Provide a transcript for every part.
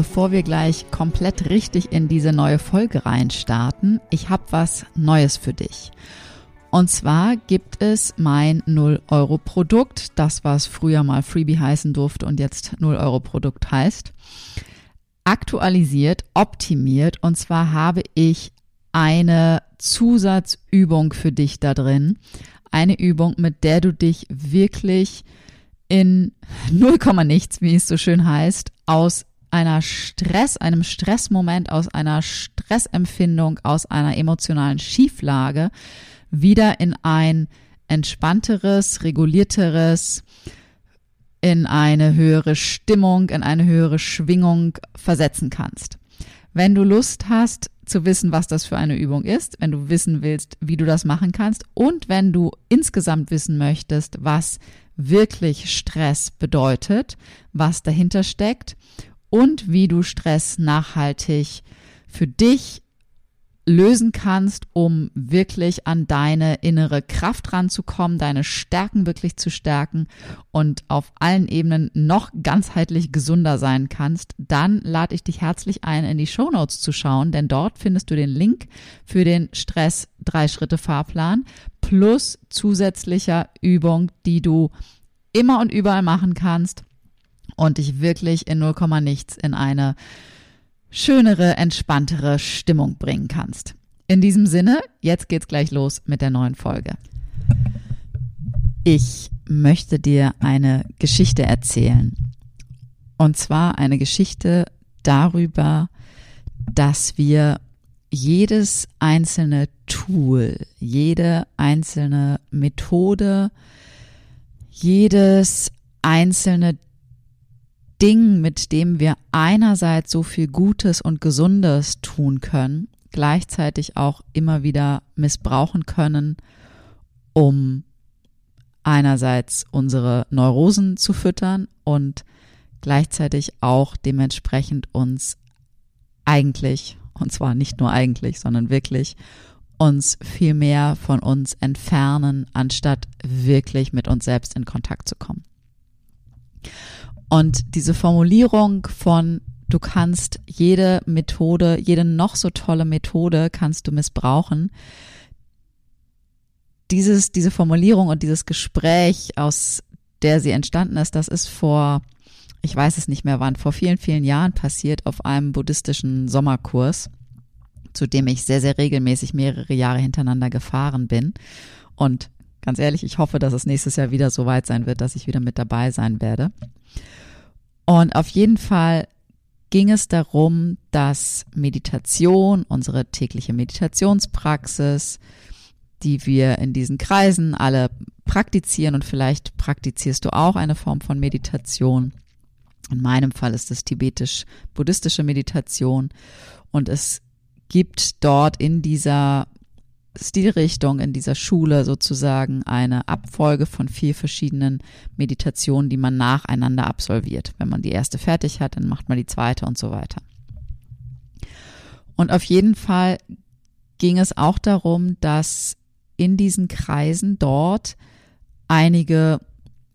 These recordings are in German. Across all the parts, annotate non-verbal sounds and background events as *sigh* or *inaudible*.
Bevor wir gleich komplett richtig in diese neue Folge reinstarten, ich habe was Neues für dich. Und zwar gibt es mein 0-Euro-Produkt, das was früher mal Freebie heißen durfte und jetzt 0-Euro-Produkt heißt, aktualisiert, optimiert. Und zwar habe ich eine Zusatzübung für dich da drin. Eine Übung, mit der du dich wirklich in 0, nichts, wie es so schön heißt, aus einer Stress, einem Stressmoment, aus einer Stressempfindung, aus einer emotionalen Schieflage wieder in ein entspannteres, regulierteres, in eine höhere Stimmung, in eine höhere Schwingung versetzen kannst. Wenn du Lust hast zu wissen, was das für eine Übung ist, wenn du wissen willst, wie du das machen kannst und wenn du insgesamt wissen möchtest, was wirklich Stress bedeutet, was dahinter steckt und wie du Stress nachhaltig für dich lösen kannst, um wirklich an deine innere Kraft ranzukommen, deine Stärken wirklich zu stärken und auf allen Ebenen noch ganzheitlich gesunder sein kannst, dann lade ich dich herzlich ein, in die Show Notes zu schauen, denn dort findest du den Link für den Stress drei Schritte Fahrplan plus zusätzlicher Übung, die du immer und überall machen kannst und dich wirklich in 0, nichts in eine schönere, entspanntere Stimmung bringen kannst. In diesem Sinne, jetzt geht's gleich los mit der neuen Folge. Ich möchte dir eine Geschichte erzählen. Und zwar eine Geschichte darüber, dass wir jedes einzelne Tool, jede einzelne Methode, jedes einzelne Ding, mit dem wir einerseits so viel Gutes und Gesundes tun können, gleichzeitig auch immer wieder missbrauchen können, um einerseits unsere Neurosen zu füttern und gleichzeitig auch dementsprechend uns eigentlich, und zwar nicht nur eigentlich, sondern wirklich uns viel mehr von uns entfernen, anstatt wirklich mit uns selbst in Kontakt zu kommen. Und diese Formulierung von du kannst jede Methode, jede noch so tolle Methode kannst du missbrauchen. Dieses, diese Formulierung und dieses Gespräch, aus der sie entstanden ist, das ist vor, ich weiß es nicht mehr wann, vor vielen, vielen Jahren passiert auf einem buddhistischen Sommerkurs, zu dem ich sehr, sehr regelmäßig mehrere Jahre hintereinander gefahren bin. Und ganz ehrlich, ich hoffe, dass es nächstes Jahr wieder so weit sein wird, dass ich wieder mit dabei sein werde. Und auf jeden Fall ging es darum, dass Meditation, unsere tägliche Meditationspraxis, die wir in diesen Kreisen alle praktizieren und vielleicht praktizierst du auch eine Form von Meditation. In meinem Fall ist es tibetisch-buddhistische Meditation und es gibt dort in dieser Stilrichtung in dieser Schule sozusagen eine Abfolge von vier verschiedenen Meditationen, die man nacheinander absolviert. Wenn man die erste fertig hat, dann macht man die zweite und so weiter. Und auf jeden Fall ging es auch darum, dass in diesen Kreisen dort einige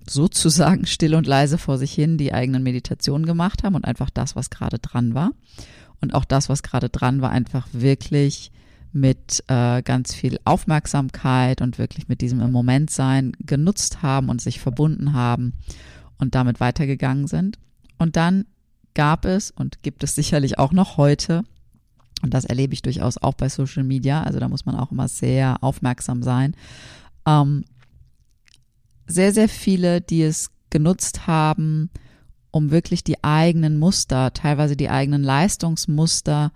sozusagen *laughs* still und leise vor sich hin die eigenen Meditationen gemacht haben und einfach das, was gerade dran war. Und auch das, was gerade dran war, einfach wirklich mit äh, ganz viel Aufmerksamkeit und wirklich mit diesem im Moment sein genutzt haben und sich verbunden haben und damit weitergegangen sind. Und dann gab es und gibt es sicherlich auch noch heute Und das erlebe ich durchaus auch bei Social Media. Also da muss man auch immer sehr aufmerksam sein. Ähm, sehr, sehr viele, die es genutzt haben, um wirklich die eigenen Muster, teilweise die eigenen Leistungsmuster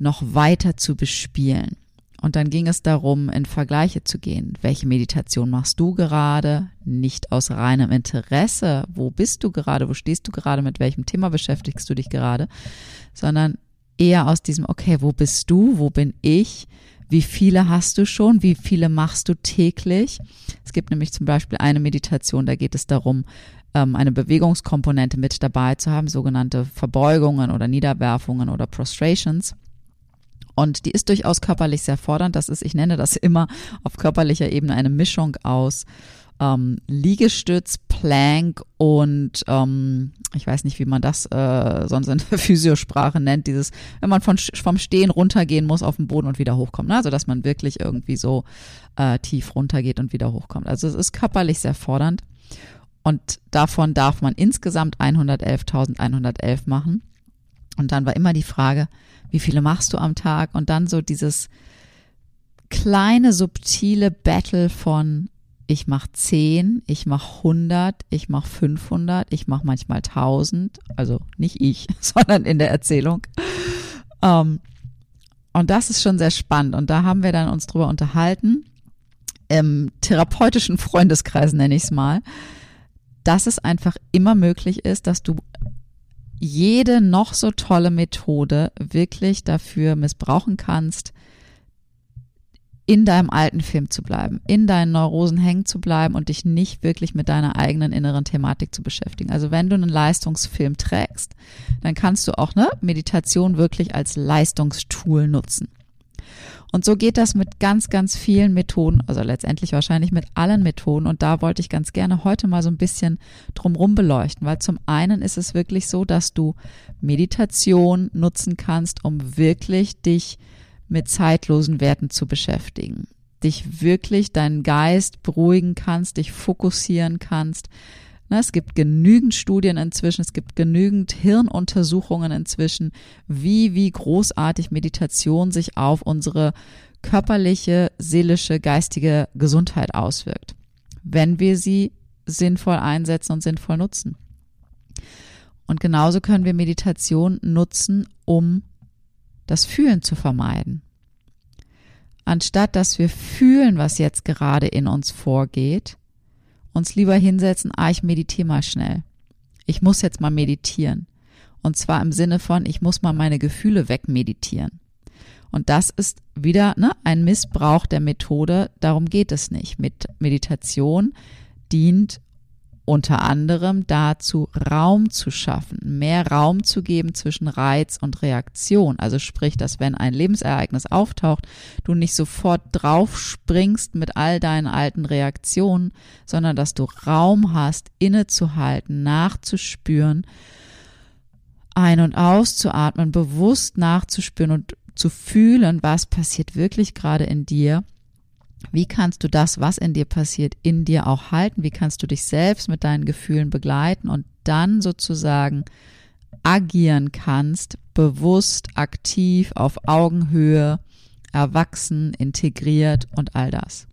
noch weiter zu bespielen. Und dann ging es darum, in Vergleiche zu gehen. Welche Meditation machst du gerade? Nicht aus reinem Interesse. Wo bist du gerade? Wo stehst du gerade? Mit welchem Thema beschäftigst du dich gerade? Sondern eher aus diesem, okay, wo bist du? Wo bin ich? Wie viele hast du schon? Wie viele machst du täglich? Es gibt nämlich zum Beispiel eine Meditation, da geht es darum, ähm, eine Bewegungskomponente mit dabei zu haben, sogenannte Verbeugungen oder Niederwerfungen oder Prostrations. Und die ist durchaus körperlich sehr fordernd. Das ist, ich nenne das immer auf körperlicher Ebene eine Mischung aus ähm, Liegestütz, Plank und ähm, ich weiß nicht, wie man das äh, sonst in der *laughs* Physiosprache nennt, dieses, wenn man von, vom Stehen runtergehen muss auf den Boden und wieder hochkommt. Ne? Also dass man wirklich irgendwie so äh, tief runtergeht und wieder hochkommt. Also es ist körperlich sehr fordernd. Und davon darf man insgesamt 111.111 machen. Und dann war immer die Frage, wie viele machst du am Tag? Und dann so dieses kleine, subtile Battle von ich mache 10, ich mache 100, ich mache 500, ich mache manchmal 1000, also nicht ich, *laughs* sondern in der Erzählung. Ähm, und das ist schon sehr spannend. Und da haben wir dann uns drüber unterhalten, im therapeutischen Freundeskreis nenne ich es mal, dass es einfach immer möglich ist, dass du jede noch so tolle Methode wirklich dafür missbrauchen kannst, in deinem alten Film zu bleiben, in deinen Neurosen hängen zu bleiben und dich nicht wirklich mit deiner eigenen inneren Thematik zu beschäftigen. Also wenn du einen Leistungsfilm trägst, dann kannst du auch eine Meditation wirklich als Leistungstool nutzen. Und so geht das mit ganz, ganz vielen Methoden, also letztendlich wahrscheinlich mit allen Methoden. Und da wollte ich ganz gerne heute mal so ein bisschen drumrum beleuchten, weil zum einen ist es wirklich so, dass du Meditation nutzen kannst, um wirklich dich mit zeitlosen Werten zu beschäftigen. Dich wirklich deinen Geist beruhigen kannst, dich fokussieren kannst. Es gibt genügend Studien inzwischen, es gibt genügend Hirnuntersuchungen inzwischen, wie, wie großartig Meditation sich auf unsere körperliche, seelische, geistige Gesundheit auswirkt, wenn wir sie sinnvoll einsetzen und sinnvoll nutzen. Und genauso können wir Meditation nutzen, um das Fühlen zu vermeiden. Anstatt dass wir fühlen, was jetzt gerade in uns vorgeht, uns lieber hinsetzen, ah, ich meditiere mal schnell. Ich muss jetzt mal meditieren. Und zwar im Sinne von, ich muss mal meine Gefühle wegmeditieren. Und das ist wieder ne, ein Missbrauch der Methode. Darum geht es nicht. Mit Meditation dient unter anderem dazu, Raum zu schaffen, mehr Raum zu geben zwischen Reiz und Reaktion. Also sprich, dass wenn ein Lebensereignis auftaucht, du nicht sofort drauf springst mit all deinen alten Reaktionen, sondern dass du Raum hast, innezuhalten, nachzuspüren, ein- und auszuatmen, bewusst nachzuspüren und zu fühlen, was passiert wirklich gerade in dir wie kannst du das, was in dir passiert, in dir auch halten? Wie kannst du dich selbst mit deinen Gefühlen begleiten und dann sozusagen agieren kannst, bewusst, aktiv, auf Augenhöhe, erwachsen, integriert und all das.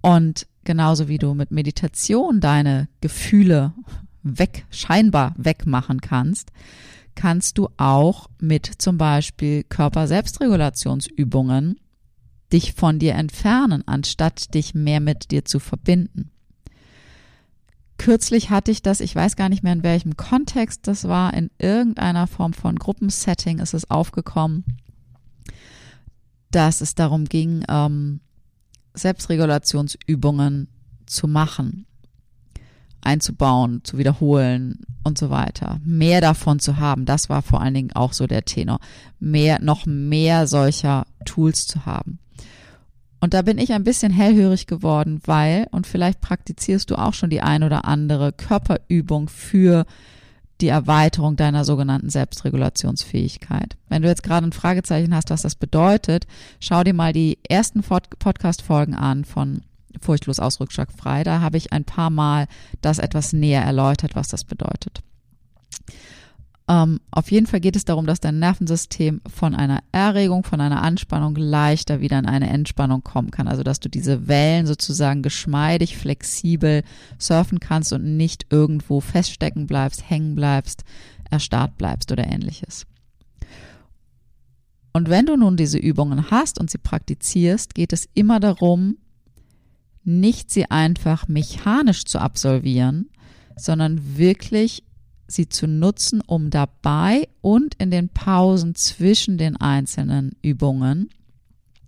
Und genauso wie du mit Meditation deine Gefühle weg, scheinbar wegmachen kannst, kannst du auch mit zum Beispiel Körper-Selbstregulationsübungen dich von dir entfernen, anstatt dich mehr mit dir zu verbinden. Kürzlich hatte ich das, ich weiß gar nicht mehr in welchem Kontext das war, in irgendeiner Form von Gruppensetting ist es aufgekommen, dass es darum ging, ähm, Selbstregulationsübungen zu machen, einzubauen, zu wiederholen und so weiter. Mehr davon zu haben, das war vor allen Dingen auch so der Tenor. Mehr, noch mehr solcher Tools zu haben. Und da bin ich ein bisschen hellhörig geworden, weil, und vielleicht praktizierst du auch schon die ein oder andere Körperübung für die Erweiterung deiner sogenannten Selbstregulationsfähigkeit. Wenn du jetzt gerade ein Fragezeichen hast, was das bedeutet, schau dir mal die ersten Podcast-Folgen an von Furchtlos frei. Da habe ich ein paar Mal das etwas näher erläutert, was das bedeutet. Ähm, auf jeden Fall geht es darum, dass dein Nervensystem von einer Erregung, von einer Anspannung leichter wieder in eine Entspannung kommen kann. Also dass du diese Wellen sozusagen geschmeidig, flexibel surfen kannst und nicht irgendwo feststecken bleibst, hängen bleibst, erstarrt bleibst oder ähnliches. Und wenn du nun diese Übungen hast und sie praktizierst, geht es immer darum, nicht sie einfach mechanisch zu absolvieren, sondern wirklich sie zu nutzen, um dabei und in den Pausen zwischen den einzelnen Übungen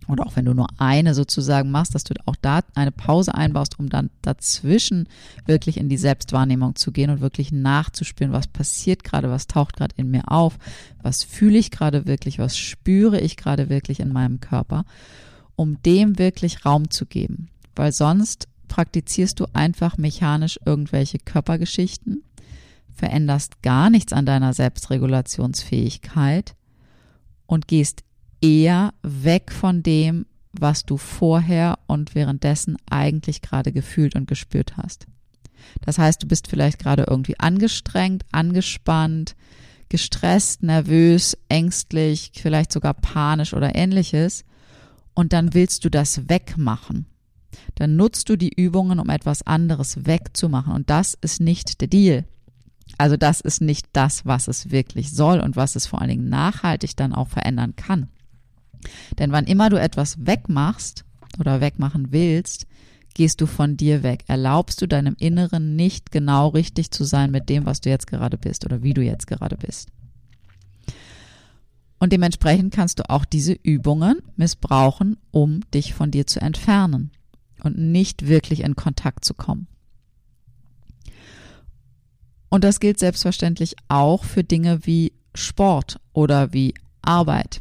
oder auch wenn du nur eine sozusagen machst, dass du auch da eine Pause einbaust, um dann dazwischen wirklich in die Selbstwahrnehmung zu gehen und wirklich nachzuspüren, was passiert gerade, was taucht gerade in mir auf, was fühle ich gerade wirklich, was spüre ich gerade wirklich in meinem Körper, um dem wirklich Raum zu geben. Weil sonst praktizierst du einfach mechanisch irgendwelche Körpergeschichten, veränderst gar nichts an deiner Selbstregulationsfähigkeit und gehst eher weg von dem, was du vorher und währenddessen eigentlich gerade gefühlt und gespürt hast. Das heißt, du bist vielleicht gerade irgendwie angestrengt, angespannt, gestresst, nervös, ängstlich, vielleicht sogar panisch oder ähnliches. Und dann willst du das wegmachen. Dann nutzt du die Übungen, um etwas anderes wegzumachen. Und das ist nicht der Deal. Also das ist nicht das, was es wirklich soll und was es vor allen Dingen nachhaltig dann auch verändern kann. Denn wann immer du etwas wegmachst oder wegmachen willst, gehst du von dir weg. Erlaubst du deinem Inneren nicht genau richtig zu sein mit dem, was du jetzt gerade bist oder wie du jetzt gerade bist. Und dementsprechend kannst du auch diese Übungen missbrauchen, um dich von dir zu entfernen und nicht wirklich in Kontakt zu kommen. Und das gilt selbstverständlich auch für Dinge wie Sport oder wie Arbeit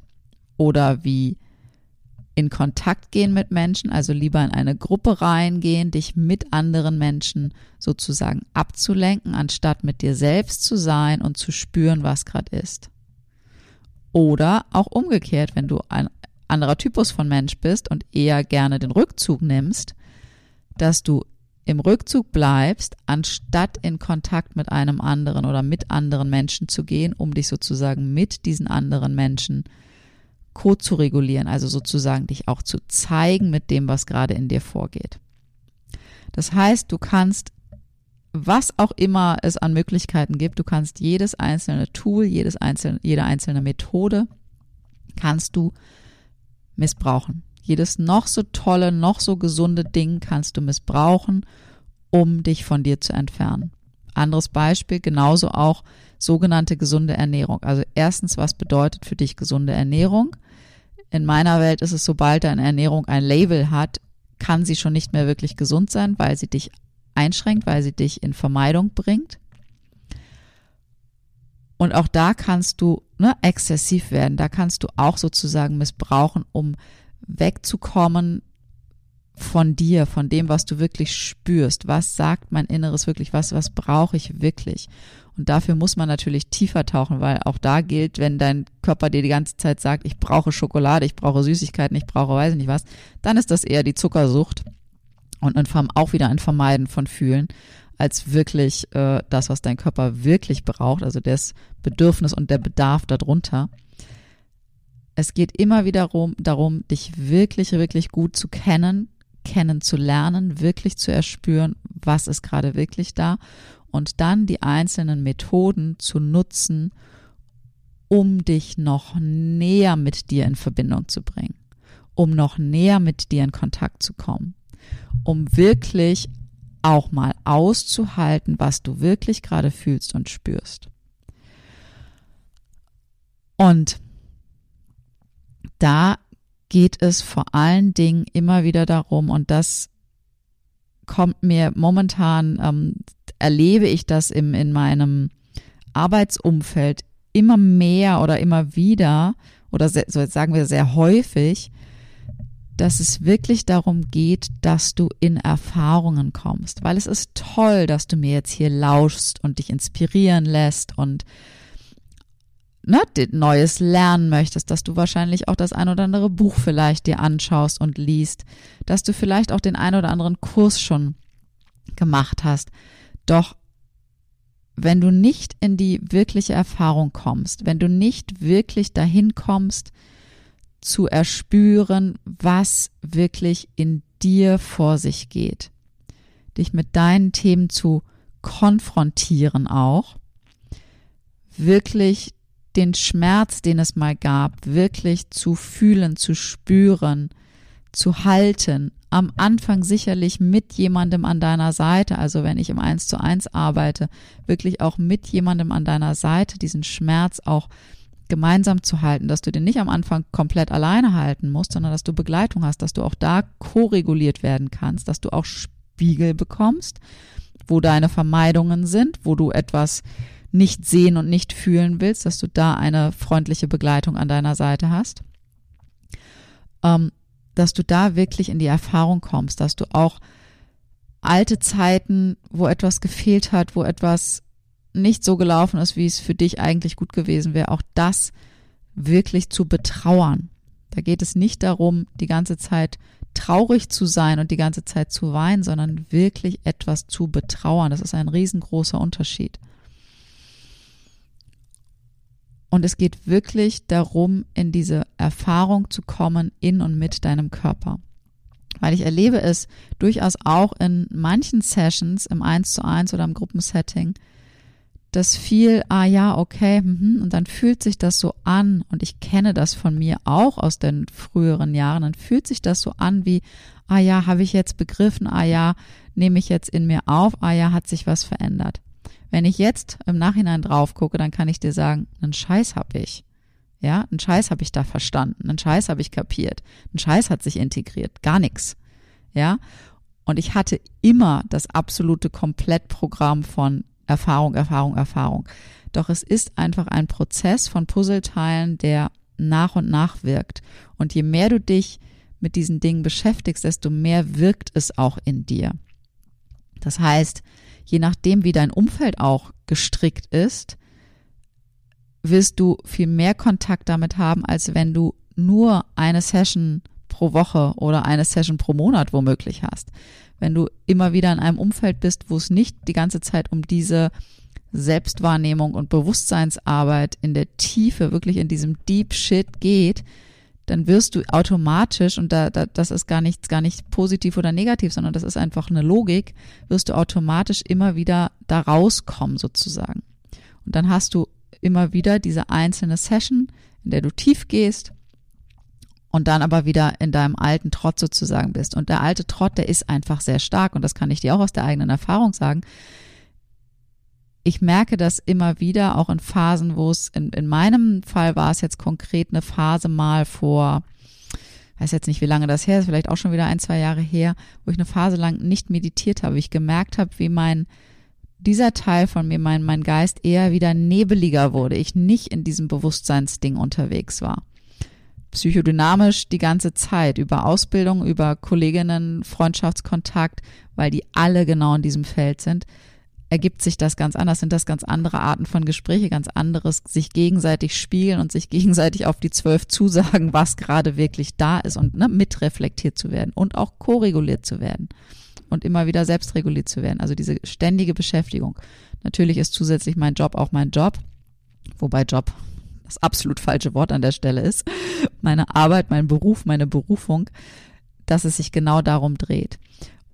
oder wie in Kontakt gehen mit Menschen, also lieber in eine Gruppe reingehen, dich mit anderen Menschen sozusagen abzulenken, anstatt mit dir selbst zu sein und zu spüren, was gerade ist. Oder auch umgekehrt, wenn du ein anderer Typus von Mensch bist und eher gerne den Rückzug nimmst, dass du im Rückzug bleibst, anstatt in Kontakt mit einem anderen oder mit anderen Menschen zu gehen, um dich sozusagen mit diesen anderen Menschen co zu regulieren, also sozusagen dich auch zu zeigen mit dem, was gerade in dir vorgeht. Das heißt, du kannst, was auch immer es an Möglichkeiten gibt, du kannst jedes einzelne Tool, jedes einzelne, jede einzelne Methode kannst du missbrauchen. Jedes noch so tolle, noch so gesunde Ding kannst du missbrauchen, um dich von dir zu entfernen. Anderes Beispiel, genauso auch sogenannte gesunde Ernährung. Also erstens, was bedeutet für dich gesunde Ernährung? In meiner Welt ist es, sobald deine Ernährung ein Label hat, kann sie schon nicht mehr wirklich gesund sein, weil sie dich einschränkt, weil sie dich in Vermeidung bringt. Und auch da kannst du ne, exzessiv werden. Da kannst du auch sozusagen missbrauchen, um wegzukommen von dir, von dem, was du wirklich spürst. Was sagt mein Inneres wirklich? Was, was brauche ich wirklich? Und dafür muss man natürlich tiefer tauchen, weil auch da gilt, wenn dein Körper dir die ganze Zeit sagt, ich brauche Schokolade, ich brauche Süßigkeiten, ich brauche weiß nicht was, dann ist das eher die Zuckersucht und auch wieder ein Vermeiden von Fühlen, als wirklich äh, das, was dein Körper wirklich braucht, also das Bedürfnis und der Bedarf darunter. Es geht immer wieder darum, darum, dich wirklich, wirklich gut zu kennen, kennenzulernen, wirklich zu erspüren, was ist gerade wirklich da und dann die einzelnen Methoden zu nutzen, um dich noch näher mit dir in Verbindung zu bringen, um noch näher mit dir in Kontakt zu kommen, um wirklich auch mal auszuhalten, was du wirklich gerade fühlst und spürst. Und da geht es vor allen Dingen immer wieder darum, und das kommt mir momentan, ähm, erlebe ich das im, in meinem Arbeitsumfeld immer mehr oder immer wieder, oder sehr, so sagen wir sehr häufig, dass es wirklich darum geht, dass du in Erfahrungen kommst, weil es ist toll, dass du mir jetzt hier lauschst und dich inspirieren lässt und ne, Neues lernen möchtest, dass du wahrscheinlich auch das ein oder andere Buch vielleicht dir anschaust und liest, dass du vielleicht auch den ein oder anderen Kurs schon gemacht hast. Doch wenn du nicht in die wirkliche Erfahrung kommst, wenn du nicht wirklich dahin kommst, zu erspüren, was wirklich in dir vor sich geht, dich mit deinen Themen zu konfrontieren auch, wirklich den Schmerz, den es mal gab, wirklich zu fühlen, zu spüren, zu halten, am Anfang sicherlich mit jemandem an deiner Seite, also wenn ich im Eins zu eins arbeite, wirklich auch mit jemandem an deiner Seite diesen Schmerz auch gemeinsam zu halten, dass du den nicht am Anfang komplett alleine halten musst, sondern dass du Begleitung hast, dass du auch da koreguliert werden kannst, dass du auch Spiegel bekommst, wo deine Vermeidungen sind, wo du etwas nicht sehen und nicht fühlen willst, dass du da eine freundliche Begleitung an deiner Seite hast. Ähm, dass du da wirklich in die Erfahrung kommst, dass du auch alte Zeiten, wo etwas gefehlt hat, wo etwas nicht so gelaufen ist, wie es für dich eigentlich gut gewesen wäre, auch das wirklich zu betrauern. Da geht es nicht darum, die ganze Zeit traurig zu sein und die ganze Zeit zu weinen, sondern wirklich etwas zu betrauern. Das ist ein riesengroßer Unterschied. Und es geht wirklich darum, in diese Erfahrung zu kommen in und mit deinem Körper. Weil ich erlebe es durchaus auch in manchen Sessions im 1 zu 1 oder im Gruppensetting, dass viel, ah ja, okay, mhm, und dann fühlt sich das so an, und ich kenne das von mir auch aus den früheren Jahren, dann fühlt sich das so an wie, ah ja, habe ich jetzt begriffen, ah ja, nehme ich jetzt in mir auf, ah ja, hat sich was verändert. Wenn ich jetzt im Nachhinein drauf gucke, dann kann ich dir sagen, einen Scheiß habe ich. Ja, einen Scheiß habe ich da verstanden, einen Scheiß habe ich kapiert, ein Scheiß hat sich integriert, gar nichts. Ja, und ich hatte immer das absolute Komplettprogramm von Erfahrung, Erfahrung, Erfahrung. Doch es ist einfach ein Prozess von Puzzleteilen, der nach und nach wirkt. Und je mehr du dich mit diesen Dingen beschäftigst, desto mehr wirkt es auch in dir. Das heißt, je nachdem, wie dein Umfeld auch gestrickt ist, wirst du viel mehr Kontakt damit haben, als wenn du nur eine Session pro Woche oder eine Session pro Monat womöglich hast. Wenn du immer wieder in einem Umfeld bist, wo es nicht die ganze Zeit um diese Selbstwahrnehmung und Bewusstseinsarbeit in der Tiefe, wirklich in diesem Deep Shit geht, dann wirst du automatisch, und da, da, das ist gar nichts, gar nicht positiv oder negativ, sondern das ist einfach eine Logik, wirst du automatisch immer wieder da rauskommen sozusagen. Und dann hast du immer wieder diese einzelne Session, in der du tief gehst und dann aber wieder in deinem alten Trott sozusagen bist. Und der alte Trott, der ist einfach sehr stark und das kann ich dir auch aus der eigenen Erfahrung sagen ich merke das immer wieder, auch in Phasen, wo es, in, in meinem Fall war es jetzt konkret eine Phase mal vor, weiß jetzt nicht, wie lange das her ist, vielleicht auch schon wieder ein, zwei Jahre her, wo ich eine Phase lang nicht meditiert habe, ich gemerkt habe, wie mein, dieser Teil von mir, mein, mein Geist eher wieder nebeliger wurde, ich nicht in diesem Bewusstseinsding unterwegs war. Psychodynamisch die ganze Zeit, über Ausbildung, über Kolleginnen, Freundschaftskontakt, weil die alle genau in diesem Feld sind ergibt sich das ganz anders, sind das ganz andere Arten von Gespräche, ganz anderes sich gegenseitig spiegeln und sich gegenseitig auf die zwölf zusagen, was gerade wirklich da ist und ne, mitreflektiert zu werden und auch koreguliert zu werden und immer wieder selbstreguliert zu werden. Also diese ständige Beschäftigung. Natürlich ist zusätzlich mein Job auch mein Job, wobei Job das absolut falsche Wort an der Stelle ist. Meine Arbeit, mein Beruf, meine Berufung, dass es sich genau darum dreht.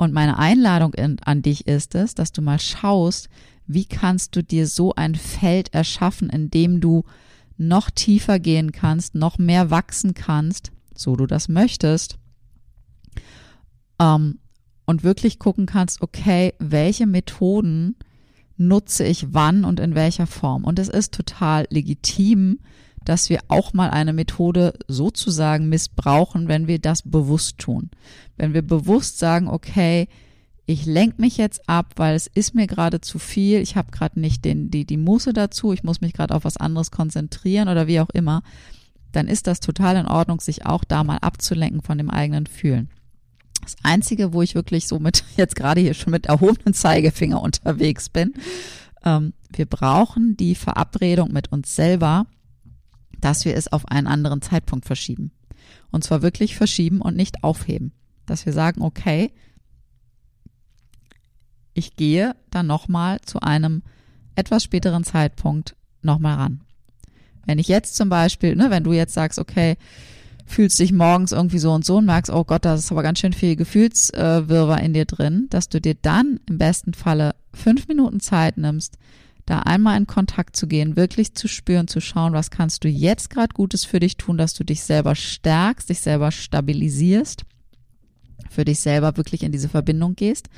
Und meine Einladung in, an dich ist es, dass du mal schaust, wie kannst du dir so ein Feld erschaffen, in dem du noch tiefer gehen kannst, noch mehr wachsen kannst, so du das möchtest. Ähm, und wirklich gucken kannst, okay, welche Methoden nutze ich wann und in welcher Form. Und es ist total legitim, dass wir auch mal eine Methode sozusagen missbrauchen, wenn wir das bewusst tun. Wenn wir bewusst sagen, okay, ich lenke mich jetzt ab, weil es ist mir gerade zu viel, ich habe gerade nicht den, die, die Muße dazu, ich muss mich gerade auf was anderes konzentrieren oder wie auch immer, dann ist das total in Ordnung, sich auch da mal abzulenken von dem eigenen Fühlen. Das Einzige, wo ich wirklich so mit, *laughs* jetzt gerade hier schon mit erhobenen Zeigefinger *laughs* unterwegs bin, ähm, wir brauchen die Verabredung mit uns selber, dass wir es auf einen anderen Zeitpunkt verschieben. Und zwar wirklich verschieben und nicht aufheben. Dass wir sagen, okay, ich gehe dann nochmal zu einem etwas späteren Zeitpunkt nochmal ran. Wenn ich jetzt zum Beispiel, ne, wenn du jetzt sagst, okay, fühlst dich morgens irgendwie so und so und merkst, oh Gott, da ist aber ganz schön viel Gefühlswirrwarr in dir drin, dass du dir dann im besten Falle fünf Minuten Zeit nimmst, da einmal in Kontakt zu gehen, wirklich zu spüren, zu schauen, was kannst du jetzt gerade Gutes für dich tun, dass du dich selber stärkst, dich selber stabilisierst, für dich selber wirklich in diese Verbindung gehst,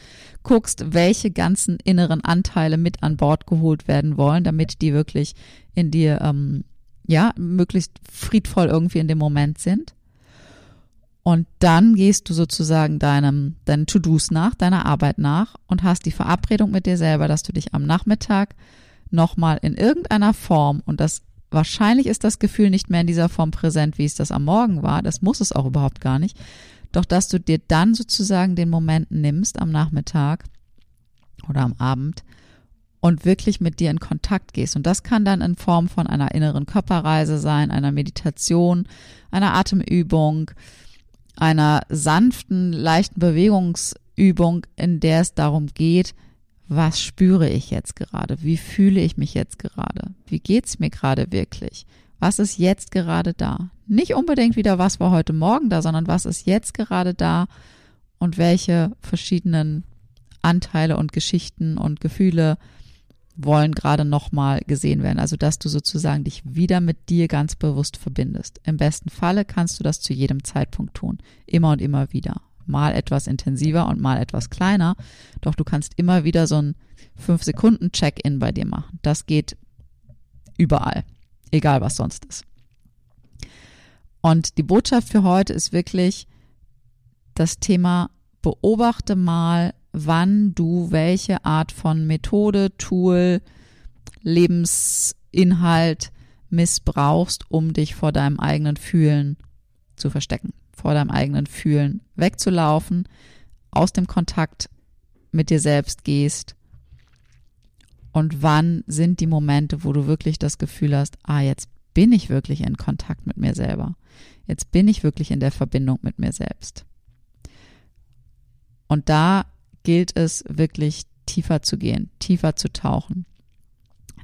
guckst, welche ganzen inneren Anteile mit an Bord geholt werden wollen, damit die wirklich in dir ähm, ja, möglichst friedvoll irgendwie in dem Moment sind. Und dann gehst du sozusagen deinem, deinen To-Dos nach, deiner Arbeit nach und hast die Verabredung mit dir selber, dass du dich am Nachmittag nochmal in irgendeiner Form und das wahrscheinlich ist das Gefühl nicht mehr in dieser Form präsent, wie es das am Morgen war. Das muss es auch überhaupt gar nicht. Doch dass du dir dann sozusagen den Moment nimmst am Nachmittag oder am Abend und wirklich mit dir in Kontakt gehst. Und das kann dann in Form von einer inneren Körperreise sein, einer Meditation, einer Atemübung, einer sanften, leichten Bewegungsübung, in der es darum geht, was spüre ich jetzt gerade? Wie fühle ich mich jetzt gerade? Wie geht's mir gerade wirklich? Was ist jetzt gerade da? Nicht unbedingt wieder, was war heute Morgen da, sondern was ist jetzt gerade da und welche verschiedenen Anteile und Geschichten und Gefühle wollen gerade nochmal gesehen werden. Also, dass du sozusagen dich wieder mit dir ganz bewusst verbindest. Im besten Falle kannst du das zu jedem Zeitpunkt tun. Immer und immer wieder. Mal etwas intensiver und mal etwas kleiner. Doch du kannst immer wieder so ein 5-Sekunden-Check-In bei dir machen. Das geht überall. Egal was sonst ist. Und die Botschaft für heute ist wirklich das Thema beobachte mal, wann du welche Art von Methode, Tool, Lebensinhalt missbrauchst, um dich vor deinem eigenen Fühlen zu verstecken, vor deinem eigenen Fühlen wegzulaufen, aus dem Kontakt mit dir selbst gehst. Und wann sind die Momente, wo du wirklich das Gefühl hast, ah, jetzt bin ich wirklich in Kontakt mit mir selber. Jetzt bin ich wirklich in der Verbindung mit mir selbst. Und da gilt es wirklich tiefer zu gehen, tiefer zu tauchen,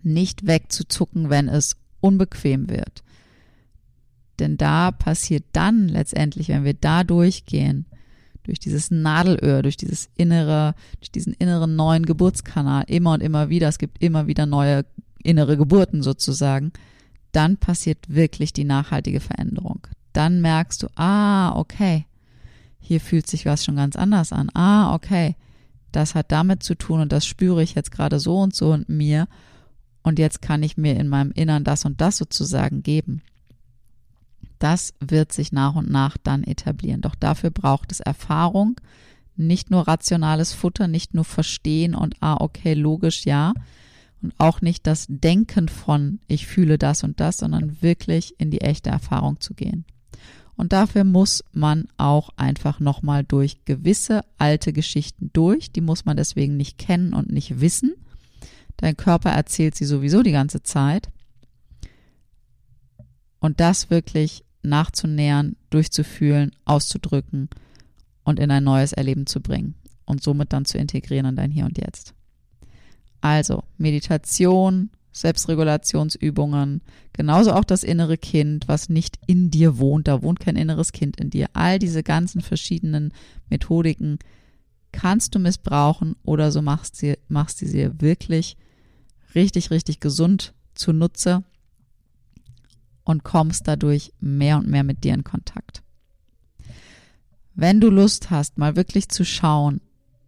nicht wegzuzucken, wenn es unbequem wird. Denn da passiert dann letztendlich, wenn wir da durchgehen, durch dieses Nadelöhr, durch dieses innere, durch diesen inneren neuen Geburtskanal, immer und immer wieder, es gibt immer wieder neue innere Geburten sozusagen, dann passiert wirklich die nachhaltige Veränderung. Dann merkst du, ah, okay, hier fühlt sich was schon ganz anders an. Ah, okay, das hat damit zu tun und das spüre ich jetzt gerade so und so in mir und jetzt kann ich mir in meinem Innern das und das sozusagen geben. Das wird sich nach und nach dann etablieren. Doch dafür braucht es Erfahrung, nicht nur rationales Futter, nicht nur Verstehen und ah, okay, logisch, ja. Und auch nicht das Denken von ich fühle das und das, sondern wirklich in die echte Erfahrung zu gehen. Und dafür muss man auch einfach nochmal durch gewisse alte Geschichten durch. Die muss man deswegen nicht kennen und nicht wissen. Dein Körper erzählt sie sowieso die ganze Zeit. Und das wirklich nachzunähern, durchzufühlen, auszudrücken und in ein neues Erleben zu bringen und somit dann zu integrieren in dein Hier und Jetzt. Also Meditation, Selbstregulationsübungen, genauso auch das innere Kind, was nicht in dir wohnt, da wohnt kein inneres Kind in dir. All diese ganzen verschiedenen Methodiken kannst du missbrauchen oder so machst sie, machst sie sie wirklich richtig, richtig gesund zunutze und kommst dadurch mehr und mehr mit dir in Kontakt. Wenn du Lust hast, mal wirklich zu schauen,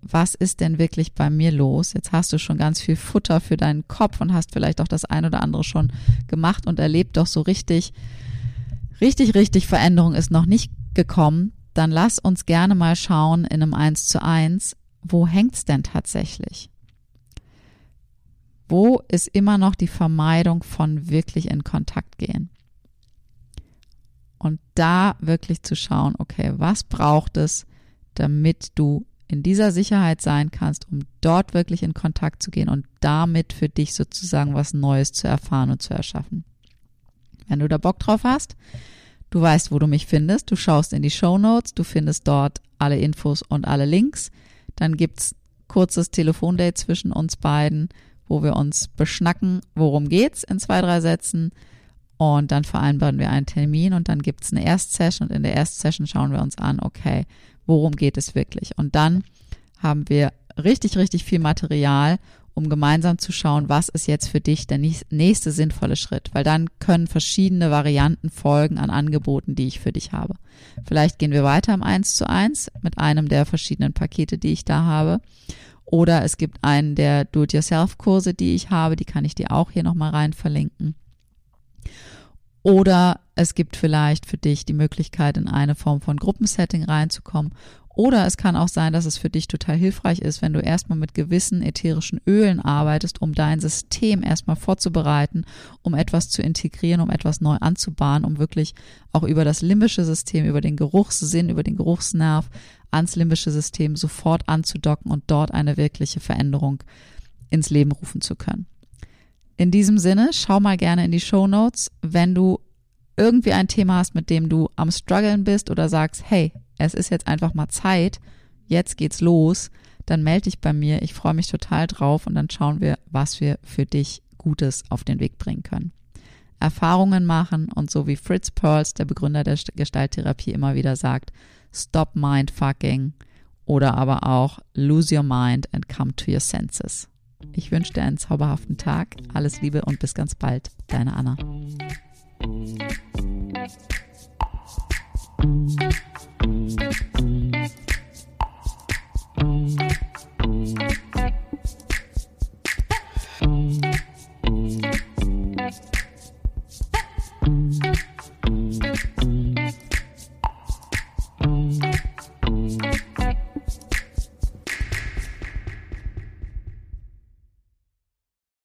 was ist denn wirklich bei mir los? Jetzt hast du schon ganz viel Futter für deinen Kopf und hast vielleicht auch das ein oder andere schon gemacht und erlebt, doch so richtig, richtig, richtig Veränderung ist noch nicht gekommen. Dann lass uns gerne mal schauen in einem 1 zu 1, wo hängt's denn tatsächlich? Wo ist immer noch die Vermeidung von wirklich in Kontakt gehen? Und da wirklich zu schauen, okay, was braucht es, damit du in dieser Sicherheit sein kannst, um dort wirklich in Kontakt zu gehen und damit für dich sozusagen was Neues zu erfahren und zu erschaffen. Wenn du da Bock drauf hast, du weißt, wo du mich findest, du schaust in die Show Notes, du findest dort alle Infos und alle Links. Dann gibt's kurzes Telefondate zwischen uns beiden, wo wir uns beschnacken, worum geht's in zwei, drei Sätzen. Und dann vereinbaren wir einen Termin und dann gibt's eine Erstsession und in der Erstsession schauen wir uns an, okay, worum geht es wirklich? Und dann haben wir richtig, richtig viel Material, um gemeinsam zu schauen, was ist jetzt für dich der nächste sinnvolle Schritt, weil dann können verschiedene Varianten folgen an Angeboten, die ich für dich habe. Vielleicht gehen wir weiter im 1 zu 1 mit einem der verschiedenen Pakete, die ich da habe. Oder es gibt einen der Do-it-yourself-Kurse, die ich habe, die kann ich dir auch hier nochmal rein verlinken. Oder es gibt vielleicht für dich die Möglichkeit, in eine Form von Gruppensetting reinzukommen. Oder es kann auch sein, dass es für dich total hilfreich ist, wenn du erstmal mit gewissen ätherischen Ölen arbeitest, um dein System erstmal vorzubereiten, um etwas zu integrieren, um etwas neu anzubahnen, um wirklich auch über das limbische System, über den Geruchssinn, über den Geruchsnerv ans limbische System sofort anzudocken und dort eine wirkliche Veränderung ins Leben rufen zu können. In diesem Sinne, schau mal gerne in die Show Notes, wenn du irgendwie ein Thema hast, mit dem du am struggeln bist oder sagst, hey, es ist jetzt einfach mal Zeit, jetzt geht's los, dann melde dich bei mir. Ich freue mich total drauf und dann schauen wir, was wir für dich Gutes auf den Weg bringen können. Erfahrungen machen und so wie Fritz Perls, der Begründer der Gestalttherapie, immer wieder sagt, stop mind fucking oder aber auch lose your mind and come to your senses. Ich wünsche dir einen zauberhaften Tag. Alles Liebe und bis ganz bald. Deine Anna.